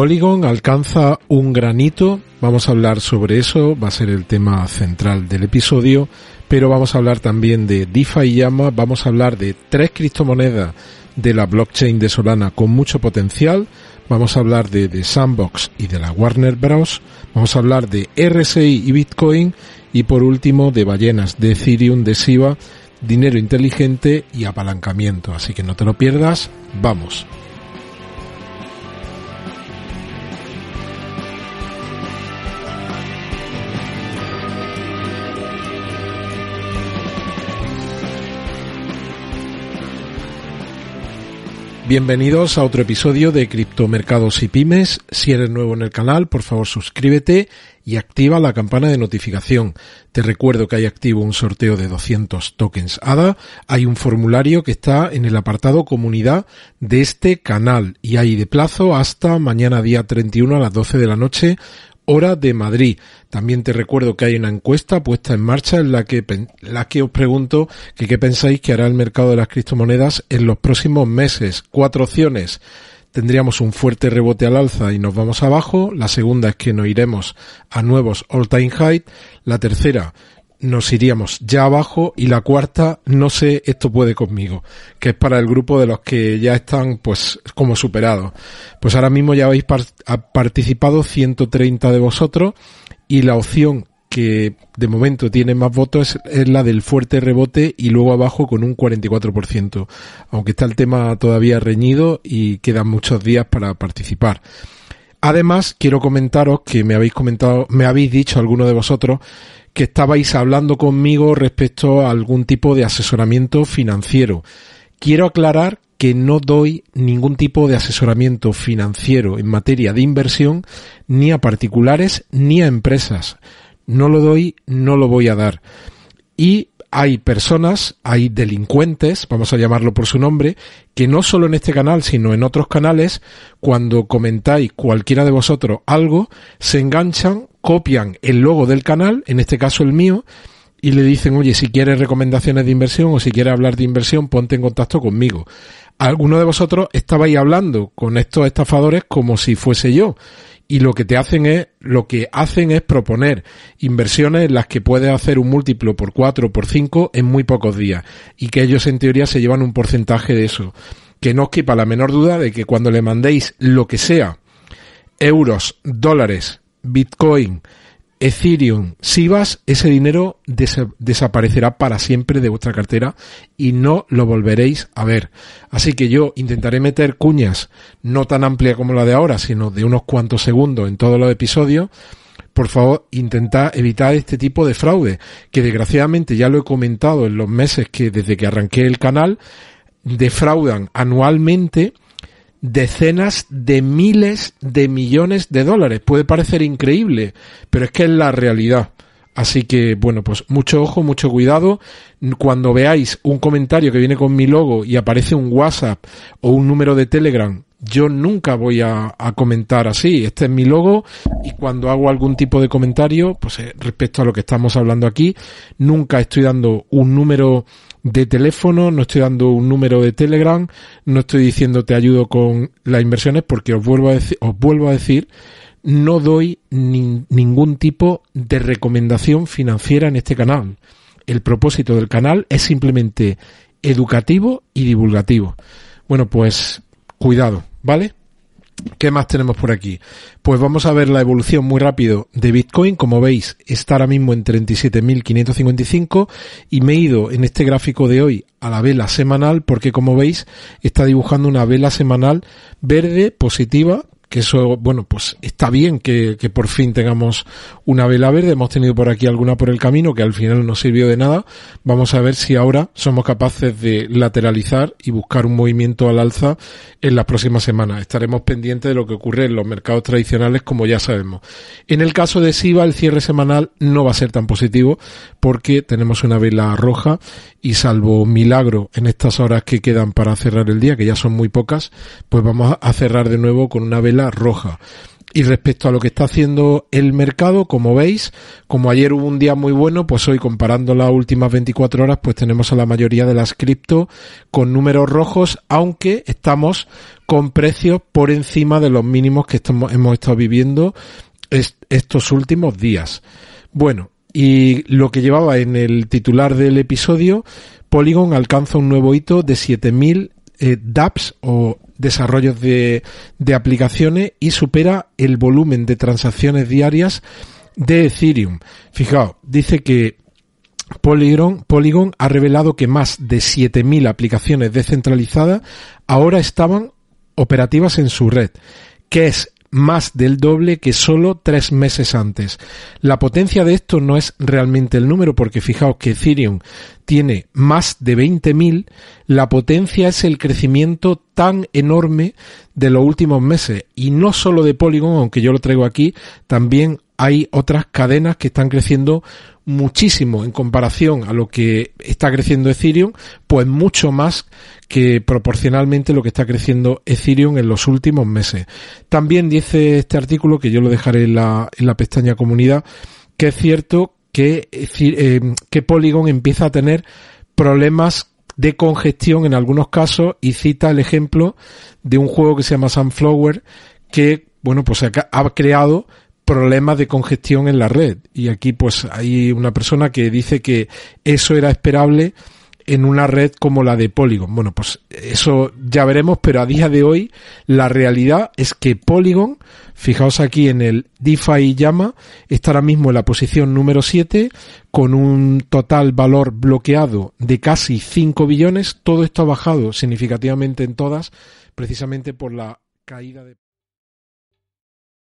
Polygon alcanza un granito. Vamos a hablar sobre eso. Va a ser el tema central del episodio. Pero vamos a hablar también de DeFi y Llama. Vamos a hablar de tres criptomonedas de la blockchain de Solana con mucho potencial. Vamos a hablar de, de, Sandbox y de la Warner Bros. Vamos a hablar de RSI y Bitcoin. Y por último de ballenas de Ethereum, de SIBA, dinero inteligente y apalancamiento. Así que no te lo pierdas. Vamos. Bienvenidos a otro episodio de Criptomercados y Pymes. Si eres nuevo en el canal, por favor suscríbete y activa la campana de notificación. Te recuerdo que hay activo un sorteo de 200 tokens ADA. Hay un formulario que está en el apartado comunidad de este canal y hay de plazo hasta mañana día 31 a las 12 de la noche hora de Madrid. También te recuerdo que hay una encuesta puesta en marcha en la que, la que os pregunto que qué pensáis que hará el mercado de las criptomonedas en los próximos meses. Cuatro opciones. Tendríamos un fuerte rebote al alza y nos vamos abajo. La segunda es que nos iremos a nuevos all-time high. La tercera, nos iríamos ya abajo y la cuarta, no sé, esto puede conmigo, que es para el grupo de los que ya están pues como superados. Pues ahora mismo ya habéis participado 130 de vosotros y la opción que de momento tiene más votos es, la del fuerte rebote y luego abajo con un 44%, aunque está el tema todavía reñido y quedan muchos días para participar. Además, quiero comentaros que me habéis comentado, me habéis dicho alguno de vosotros que estabais hablando conmigo respecto a algún tipo de asesoramiento financiero. Quiero aclarar que no doy ningún tipo de asesoramiento financiero en materia de inversión ni a particulares ni a empresas. No lo doy, no lo voy a dar. Y hay personas, hay delincuentes, vamos a llamarlo por su nombre, que no solo en este canal, sino en otros canales, cuando comentáis cualquiera de vosotros algo, se enganchan, copian el logo del canal, en este caso el mío, y le dicen, oye, si quieres recomendaciones de inversión o si quieres hablar de inversión, ponte en contacto conmigo. Algunos de vosotros estabais hablando con estos estafadores como si fuese yo y lo que te hacen es, lo que hacen es proponer inversiones en las que puedes hacer un múltiplo por cuatro o por cinco en muy pocos días y que ellos en teoría se llevan un porcentaje de eso. Que no os quepa la menor duda de que cuando le mandéis lo que sea, euros, dólares, bitcoin, Ethereum, SIVAS, ese dinero desaparecerá para siempre de vuestra cartera y no lo volveréis a ver. Así que yo intentaré meter cuñas no tan amplia como la de ahora, sino de unos cuantos segundos en todos los episodios. Por favor, intentad evitar este tipo de fraude, que desgraciadamente ya lo he comentado en los meses que desde que arranqué el canal, defraudan anualmente decenas de miles de millones de dólares. Puede parecer increíble, pero es que es la realidad. Así que, bueno, pues mucho ojo, mucho cuidado. Cuando veáis un comentario que viene con mi logo y aparece un WhatsApp o un número de Telegram, yo nunca voy a, comentar así. Este es mi logo y cuando hago algún tipo de comentario, pues eh, respecto a lo que estamos hablando aquí, nunca estoy dando un número de teléfono, no estoy dando un número de Telegram, no estoy diciendo te ayudo con las inversiones porque os vuelvo a decir, os vuelvo a decir no doy ningún tipo de recomendación financiera en este canal. El propósito del canal es simplemente educativo y divulgativo. Bueno, pues cuidado, ¿vale? ¿Qué más tenemos por aquí? Pues vamos a ver la evolución muy rápido de Bitcoin. Como veis, está ahora mismo en 37.555 y me he ido en este gráfico de hoy a la vela semanal porque como veis está dibujando una vela semanal verde positiva que eso, bueno, pues está bien que, que, por fin tengamos una vela verde. Hemos tenido por aquí alguna por el camino que al final no sirvió de nada. Vamos a ver si ahora somos capaces de lateralizar y buscar un movimiento al alza en las próximas semanas. Estaremos pendientes de lo que ocurre en los mercados tradicionales, como ya sabemos. En el caso de SIVA, el cierre semanal no va a ser tan positivo porque tenemos una vela roja y salvo milagro en estas horas que quedan para cerrar el día, que ya son muy pocas, pues vamos a cerrar de nuevo con una vela roja. Y respecto a lo que está haciendo el mercado, como veis, como ayer hubo un día muy bueno, pues hoy comparando las últimas 24 horas, pues tenemos a la mayoría de las cripto con números rojos, aunque estamos con precios por encima de los mínimos que estamos, hemos estado viviendo estos últimos días. Bueno, y lo que llevaba en el titular del episodio, Polygon alcanza un nuevo hito de 7000 eh, dApps o desarrollos de, de aplicaciones y supera el volumen de transacciones diarias de Ethereum. Fijaos, dice que Polygon, Polygon ha revelado que más de 7.000 aplicaciones descentralizadas ahora estaban operativas en su red, que es más del doble que solo tres meses antes. La potencia de esto no es realmente el número, porque fijaos que Ethereum tiene más de 20.000, la potencia es el crecimiento tan enorme de los últimos meses. Y no solo de Polygon, aunque yo lo traigo aquí, también hay otras cadenas que están creciendo muchísimo en comparación a lo que está creciendo Ethereum, pues mucho más que proporcionalmente lo que está creciendo Ethereum en los últimos meses. También dice este artículo, que yo lo dejaré en la, en la pestaña comunidad, que es cierto que, eh, que Polygon empieza a tener problemas de congestión en algunos casos y cita el ejemplo de un juego que se llama Sunflower que, bueno, pues ha creado problemas de congestión en la red. Y aquí pues hay una persona que dice que eso era esperable en una red como la de Polygon. Bueno, pues eso ya veremos, pero a día de hoy la realidad es que Polygon, fijaos aquí en el DeFi llama, está ahora mismo en la posición número 7 con un total valor bloqueado de casi 5 billones. Todo esto ha bajado significativamente en todas, precisamente por la caída de...